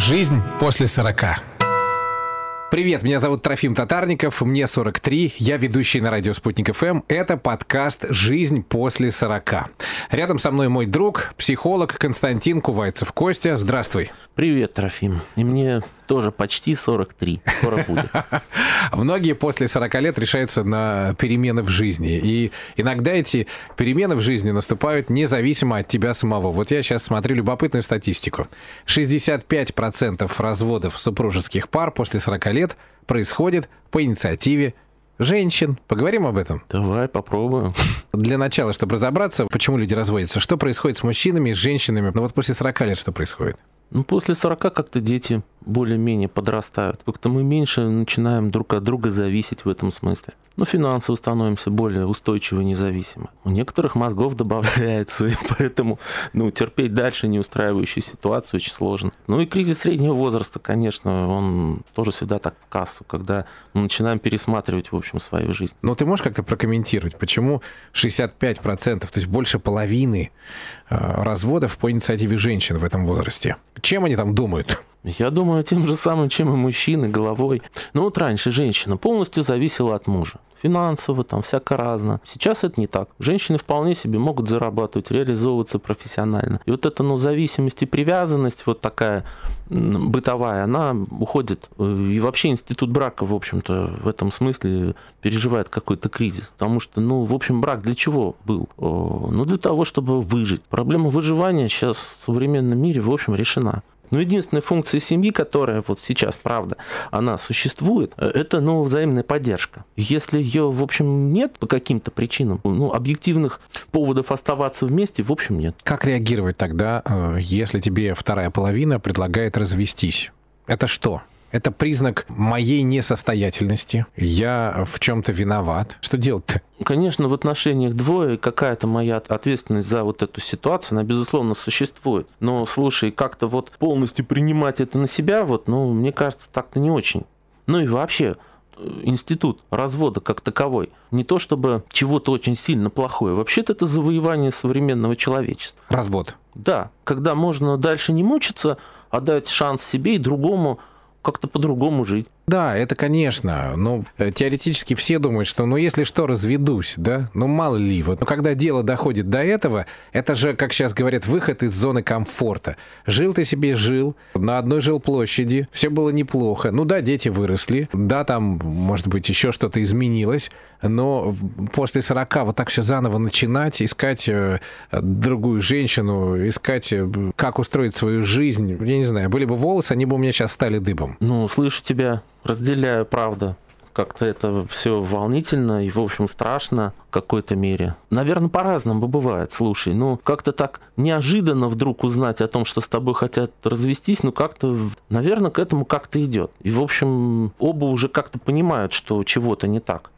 Жизнь после 40. Привет, меня зовут Трофим Татарников, мне 43, я ведущий на радио «Спутник ФМ». Это подкаст «Жизнь после 40». Рядом со мной мой друг, психолог Константин Кувайцев. Костя, здравствуй. Привет, Трофим. И мне тоже почти 43. Скоро будет. Многие после 40 лет решаются на перемены в жизни. И иногда эти перемены в жизни наступают независимо от тебя самого. Вот я сейчас смотрю любопытную статистику. 65% разводов супружеских пар после 40 лет происходит по инициативе женщин. Поговорим об этом? Давай, попробуем. Для начала, чтобы разобраться, почему люди разводятся, что происходит с мужчинами и с женщинами, ну вот после 40 лет что происходит? Ну, после 40 как-то дети более-менее подрастают. Как-то мы меньше начинаем друг от друга зависеть в этом смысле. Ну, финансово становимся более устойчивы и независимы. У некоторых мозгов добавляется, и поэтому ну, терпеть дальше неустраивающую ситуацию очень сложно. Ну и кризис среднего возраста, конечно, он тоже всегда так в кассу, когда мы начинаем пересматривать, в общем, свою жизнь. Но ты можешь как-то прокомментировать, почему 65%, то есть больше половины э, разводов по инициативе женщин в этом возрасте? Чем они там думают? Я думаю, тем же самым, чем и мужчины, головой. Ну вот раньше женщина полностью зависела от мужа. Финансово, там, всяко разно. Сейчас это не так. Женщины вполне себе могут зарабатывать, реализовываться профессионально. И вот эта, ну, зависимость и привязанность вот такая бытовая, она уходит. И вообще институт брака, в общем-то, в этом смысле переживает какой-то кризис. Потому что, ну, в общем, брак для чего был? Ну, для того, чтобы выжить. Проблема выживания сейчас в современном мире, в общем, решена. Но единственная функция семьи, которая вот сейчас, правда, она существует, э, это, ну, взаимная поддержка. Если ее, в общем, нет по каким-то причинам, ну, объективных поводов оставаться вместе, в общем, нет. Как реагировать тогда, э, если тебе вторая половина предлагает развестись? Это что? Это признак моей несостоятельности. Я в чем-то виноват. Что делать-то? Конечно, в отношениях двое какая-то моя ответственность за вот эту ситуацию, она, безусловно, существует. Но, слушай, как-то вот полностью принимать это на себя, вот, ну, мне кажется, так-то не очень. Ну и вообще, э, институт развода как таковой. Не то чтобы чего-то очень сильно плохое. Вообще-то это завоевание современного человечества. Развод. Да, когда можно дальше не мучиться, а дать шанс себе и другому как-то по-другому жить. Да, это конечно. Но э, теоретически все думают, что ну если что, разведусь, да? Ну мало ли. Вот. Но когда дело доходит до этого, это же, как сейчас говорят, выход из зоны комфорта. Жил ты себе, жил, на одной жилплощади, все было неплохо. Ну да, дети выросли, да, там, может быть, еще что-то изменилось, но после 40 вот так все заново начинать, искать э, другую женщину, искать, э, как устроить свою жизнь, я не знаю, были бы волосы, они бы у меня сейчас стали дыбом. Ну, слышу тебя разделяю, правда. Как-то это все волнительно и, в общем, страшно в какой-то мере. Наверное, по-разному бывает. Слушай, ну, как-то так неожиданно вдруг узнать о том, что с тобой хотят развестись, ну, как-то, наверное, к этому как-то идет. И, в общем, оба уже как-то понимают, что чего-то не так.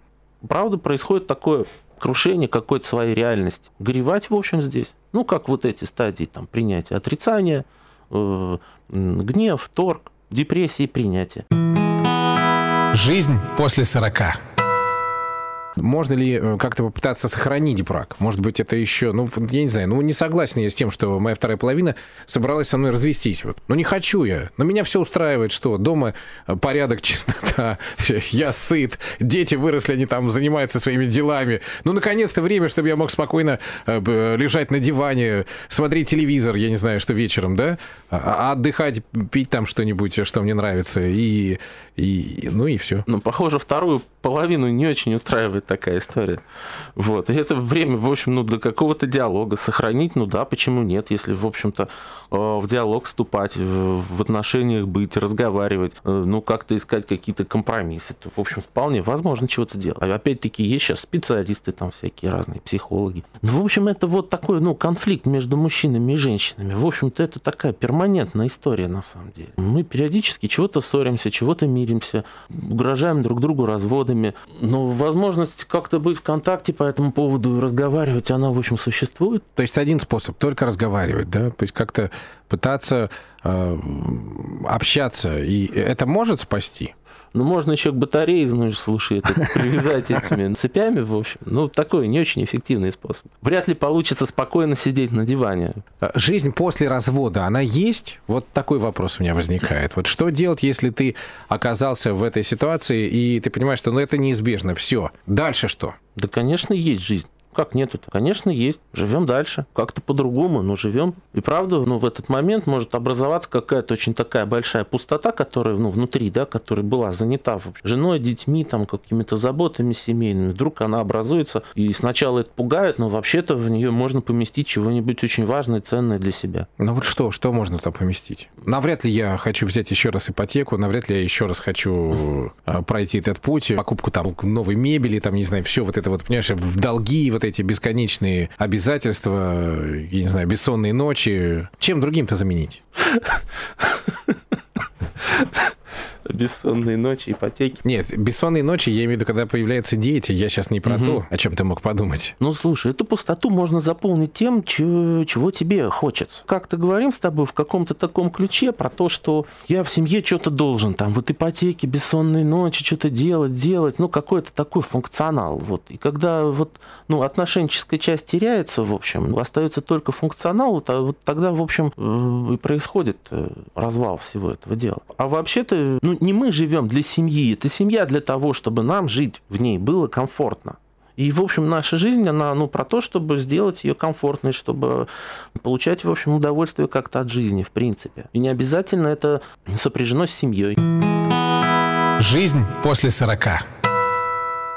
Правда, происходит такое крушение какой-то своей реальности. Горевать, в общем, здесь. Ну, как вот эти стадии там принятия, отрицания, э, гнев, торг, депрессии, принятия. Жизнь после 40. Можно ли э, как-то попытаться сохранить брак? Может быть, это еще, ну, я не знаю, ну, не согласен я с тем, что моя вторая половина собралась со мной развестись. Вот. Ну, не хочу я. Но меня все устраивает, что дома э, порядок, чистота, я сыт, дети выросли, они там занимаются своими делами. Ну, наконец-то время, чтобы я мог спокойно э, лежать на диване, смотреть телевизор, я не знаю, что вечером, да, а, а отдыхать, пить там что-нибудь, что мне нравится, и, и ну и все. Ну, похоже, вторую половину не очень устраивает такая история. Вот. И это время, в общем, ну, для какого-то диалога сохранить, ну да, почему нет, если, в общем-то, э, в диалог вступать, в отношениях быть, разговаривать, э, ну, как-то искать какие-то компромиссы, то, в общем, вполне возможно чего-то делать. А опять-таки, есть сейчас специалисты там всякие разные, психологи. Ну, в общем, это вот такой, ну, конфликт между мужчинами и женщинами. В общем-то, это такая перманентная история, на самом деле. Мы периодически чего-то ссоримся, чего-то миримся, угрожаем друг другу разводами. Но возможность возможность как-то быть в контакте по этому поводу и разговаривать, она, в общем, существует. То есть один способ, только разговаривать, да? То есть как-то пытаться э, общаться, и это может спасти? Ну, можно еще к батарее, ну, слушай, это привязать этими цепями, в общем. Ну, такой не очень эффективный способ. Вряд ли получится спокойно сидеть на диване. А, жизнь после развода, она есть? Вот такой вопрос у меня возникает. Вот что делать, если ты оказался в этой ситуации, и ты понимаешь, что ну, это неизбежно, все. Дальше что? Да, конечно, есть жизнь. Как нет это? Конечно, есть. Живем дальше. Как-то по-другому, но живем. И правда, ну, в этот момент может образоваться какая-то очень такая большая пустота, которая, ну, внутри, да, которая была занята женой, детьми, там, какими-то заботами семейными. Вдруг она образуется, и сначала это пугает, но вообще-то в нее можно поместить чего-нибудь очень важное, ценное для себя. Ну вот что, что можно там поместить? Навряд ли я хочу взять еще раз ипотеку, навряд ли я еще раз хочу э, пройти этот путь, покупку там новой мебели, там, не знаю, все вот это вот, понимаешь, в долги, вот вот эти бесконечные обязательства, я не знаю, бессонные ночи, чем другим-то заменить? бессонные ночи, ипотеки. Нет, бессонные ночи, я имею в виду, когда появляются дети, я сейчас не про угу. то, о чем ты мог подумать. Ну, слушай, эту пустоту можно заполнить тем, чего, чего тебе хочется. Как-то говорим с тобой в каком-то таком ключе про то, что я в семье что-то должен, там, вот ипотеки, бессонные ночи, что-то делать, делать, ну, какой-то такой функционал, вот. И когда вот, ну, отношенческая часть теряется, в общем, остается только функционал, то вот тогда, в общем, э, и происходит э, развал всего этого дела. А вообще-то, ну, не мы живем для семьи, это семья для того, чтобы нам жить в ней было комфортно. И, в общем, наша жизнь, она ну, про то, чтобы сделать ее комфортной, чтобы получать, в общем, удовольствие как-то от жизни, в принципе. И не обязательно это сопряжено с семьей. Жизнь после 40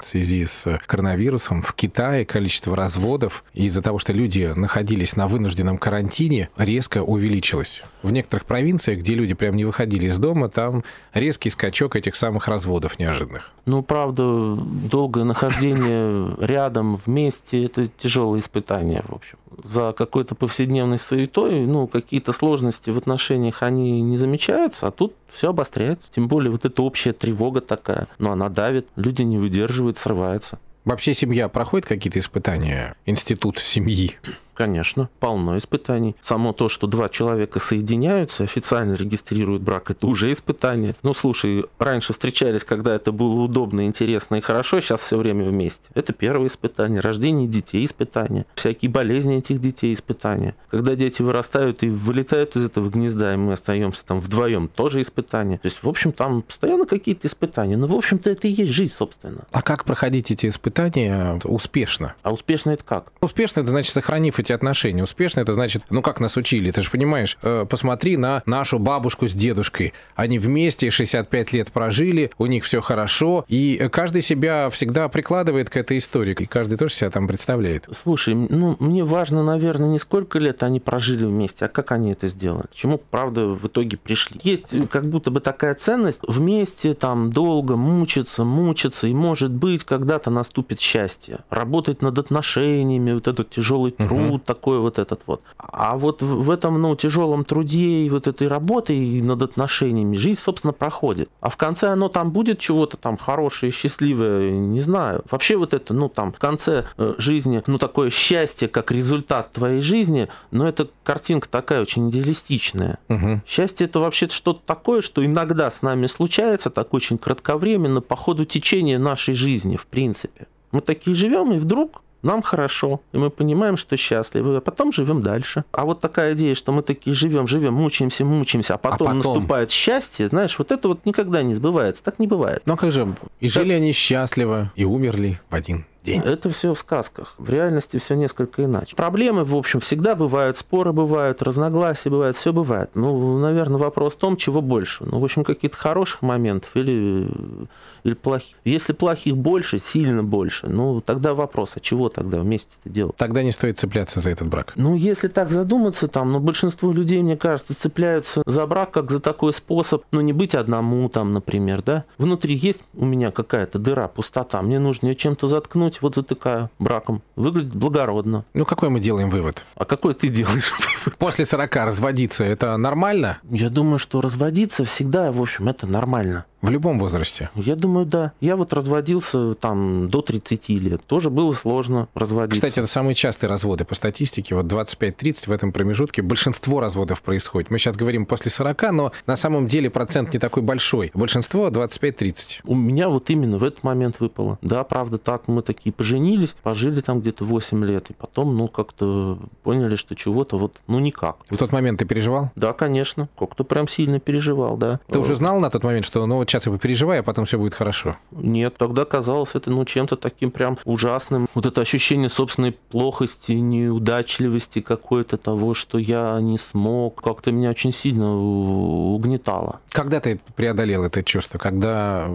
в связи с коронавирусом в Китае количество разводов из-за того, что люди находились на вынужденном карантине, резко увеличилось. В некоторых провинциях, где люди прям не выходили из дома, там резкий скачок этих самых разводов неожиданных. Ну, правда, долгое нахождение рядом, вместе, это тяжелое испытание, в общем. За какой-то повседневной суетой, ну, какие-то сложности в отношениях, они не замечаются, а тут все обостряется. Тем более вот эта общая тревога такая, ну, она давит, люди не выдерживают, срываются. Вообще семья проходит какие-то испытания? Институт семьи? Конечно, полно испытаний. Само то, что два человека соединяются, официально регистрируют брак, это уже испытание. Ну, слушай, раньше встречались, когда это было удобно, интересно и хорошо, сейчас все время вместе. Это первое испытание. Рождение детей испытание. Всякие болезни этих детей испытания. Когда дети вырастают и вылетают из этого гнезда, и мы остаемся там вдвоем, тоже испытание. То есть, в общем, там постоянно какие-то испытания. Ну, в общем-то, это и есть жизнь, собственно. А как проходить эти испытания успешно? А успешно это как? Успешно это значит, сохранив эти отношения. Успешно это значит, ну как нас учили, ты же понимаешь, э, посмотри на нашу бабушку с дедушкой. Они вместе 65 лет прожили, у них все хорошо, и каждый себя всегда прикладывает к этой истории, и каждый тоже себя там представляет. Слушай, ну мне важно, наверное, не сколько лет они прожили вместе, а как они это сделали, чему, правда, в итоге пришли. Есть как будто бы такая ценность вместе там долго мучиться, мучиться, и может быть когда-то наступит счастье. Работать над отношениями, вот этот тяжелый труд, труд такой вот этот вот. А вот в этом, ну, тяжелом труде и вот этой работе и над отношениями жизнь, собственно, проходит. А в конце оно там будет чего-то там хорошее, счастливое, не знаю. Вообще вот это, ну, там, в конце э, жизни, ну, такое счастье, как результат твоей жизни, но это картинка такая очень идеалистичная. Угу. Счастье это вообще что-то такое, что иногда с нами случается, так очень кратковременно, по ходу течения нашей жизни, в принципе. Мы такие живем, и вдруг нам хорошо, и мы понимаем, что счастливы, а потом живем дальше. А вот такая идея, что мы такие живем, живем, мучаемся, мучаемся, а потом, а потом... наступает счастье, знаешь, вот это вот никогда не сбывается, так не бывает. Ну как же, и жили так... они счастливо, и умерли в один день. Это все в сказках. В реальности все несколько иначе. Проблемы, в общем, всегда бывают, споры бывают, разногласия бывают, все бывает. Ну, наверное, вопрос в том, чего больше. Ну, в общем, каких-то хороших моментов или, или плохих. Если плохих больше, сильно больше, ну, тогда вопрос, а чего тогда вместе это делать? Тогда не стоит цепляться за этот брак. Ну, если так задуматься, там, ну, большинство людей, мне кажется, цепляются за брак как за такой способ, ну, не быть одному, там, например, да. Внутри есть у меня какая-то дыра, пустота, мне нужно ее чем-то заткнуть, вот затыкаю браком. Выглядит благородно. Ну, какой мы делаем вывод? А какой ты делаешь вывод? После 40 разводиться, это нормально? Я думаю, что разводиться всегда, в общем, это нормально. В любом возрасте? Я думаю, да. Я вот разводился там до 30 лет. Тоже было сложно разводиться. Кстати, это самые частые разводы по статистике. Вот 25-30 в этом промежутке большинство разводов происходит. Мы сейчас говорим после 40, но на самом деле процент не такой большой. Большинство 25-30. У меня вот именно в этот момент выпало. Да, правда, так. Мы такие поженились, пожили там где-то 8 лет. И потом, ну, как-то поняли, что чего-то вот, ну, никак. В тот момент ты переживал? Да, конечно. Как-то прям сильно переживал, да. Ты уже знал на тот момент, что, ну, вот сейчас я попереживаю, а потом все будет хорошо? Нет, тогда казалось это, ну, чем-то таким прям ужасным. Вот это ощущение собственной плохости, неудачливости какой-то того, что я не смог, как-то меня очень сильно угнетало. Когда ты преодолел это чувство? Когда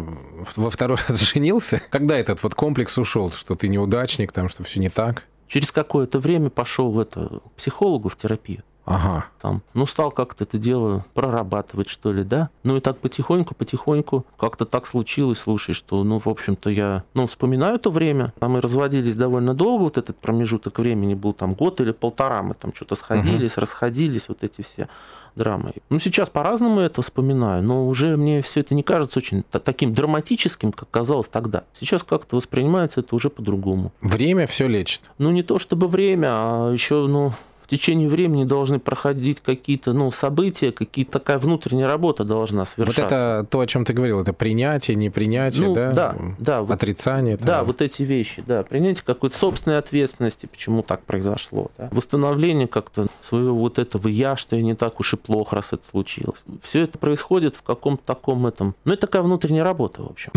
во второй раз женился? Когда этот вот комплекс ушел, что ты неудачник, там, что все не так? Через какое-то время пошел в это, к психологу в терапию. Ага. Там, ну, стал как-то это дело прорабатывать, что ли, да? Ну, и так потихоньку, потихоньку как-то так случилось, слушай, что, ну, в общем-то, я, ну, вспоминаю то время, а мы разводились довольно долго, вот этот промежуток времени был там год или полтора, мы там что-то сходились, угу. расходились, вот эти все драмы. Ну, сейчас по-разному это вспоминаю, но уже мне все это не кажется очень таким драматическим, как казалось тогда. Сейчас как-то воспринимается это уже по-другому. Время все лечит. Ну, не то чтобы время, а еще, ну, течение времени должны проходить какие-то ну, события, какие-то такая внутренняя работа должна совершаться. Вот это то, о чем ты говорил, это принятие, непринятие, ну, да? Да, да. Отрицание. Вот, да, вот эти вещи, да. Принятие какой-то собственной ответственности, почему так произошло. Да? Восстановление как-то своего вот этого «я», что я не так уж и плохо, раз это случилось. Все это происходит в каком-то таком этом... Ну, это такая внутренняя работа, в общем.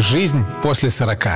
Жизнь после 40.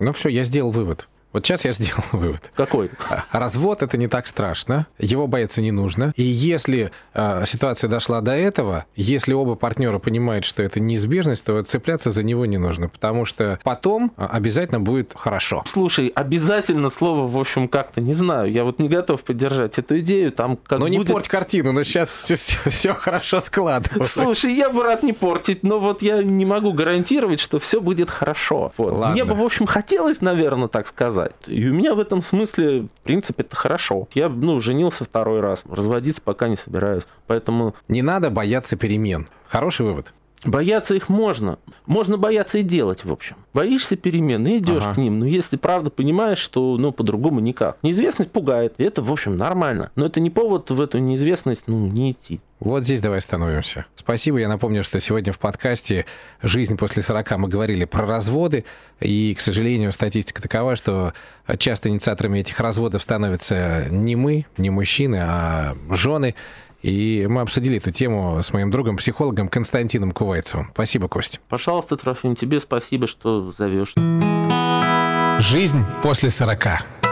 Ну все, я сделал вывод. Вот сейчас я сделал вывод. Какой? А, развод это не так страшно, его бояться не нужно. И если э, ситуация дошла до этого, если оба партнера понимают, что это неизбежность, то цепляться за него не нужно, потому что потом а, обязательно будет хорошо. Слушай, обязательно слово, в общем, как-то не знаю. Я вот не готов поддержать эту идею. Там как ну будет... не порть картину, но сейчас все, все, хорошо складывается. Слушай, я бы рад не портить, но вот я не могу гарантировать, что все будет хорошо. Вот. Мне бы, в общем, хотелось, наверное, так сказать сказать. И у меня в этом смысле, в принципе, это хорошо. Я, ну, женился второй раз, разводиться пока не собираюсь. Поэтому... Не надо бояться перемен. Хороший вывод. Бояться их можно. Можно бояться и делать, в общем. Боишься перемен и идешь ага. к ним. Но если правда понимаешь, что ну, по-другому никак. Неизвестность пугает. И это, в общем, нормально. Но это не повод в эту неизвестность ну, не идти. Вот здесь давай остановимся. Спасибо. Я напомню, что сегодня в подкасте «Жизнь после 40» мы говорили про разводы. И, к сожалению, статистика такова, что часто инициаторами этих разводов становятся не мы, не мужчины, а жены. И мы обсудили эту тему с моим другом, психологом Константином Кувайцевым. Спасибо, Кость. Пожалуйста, Трофим, тебе спасибо, что зовешь. Жизнь после 40.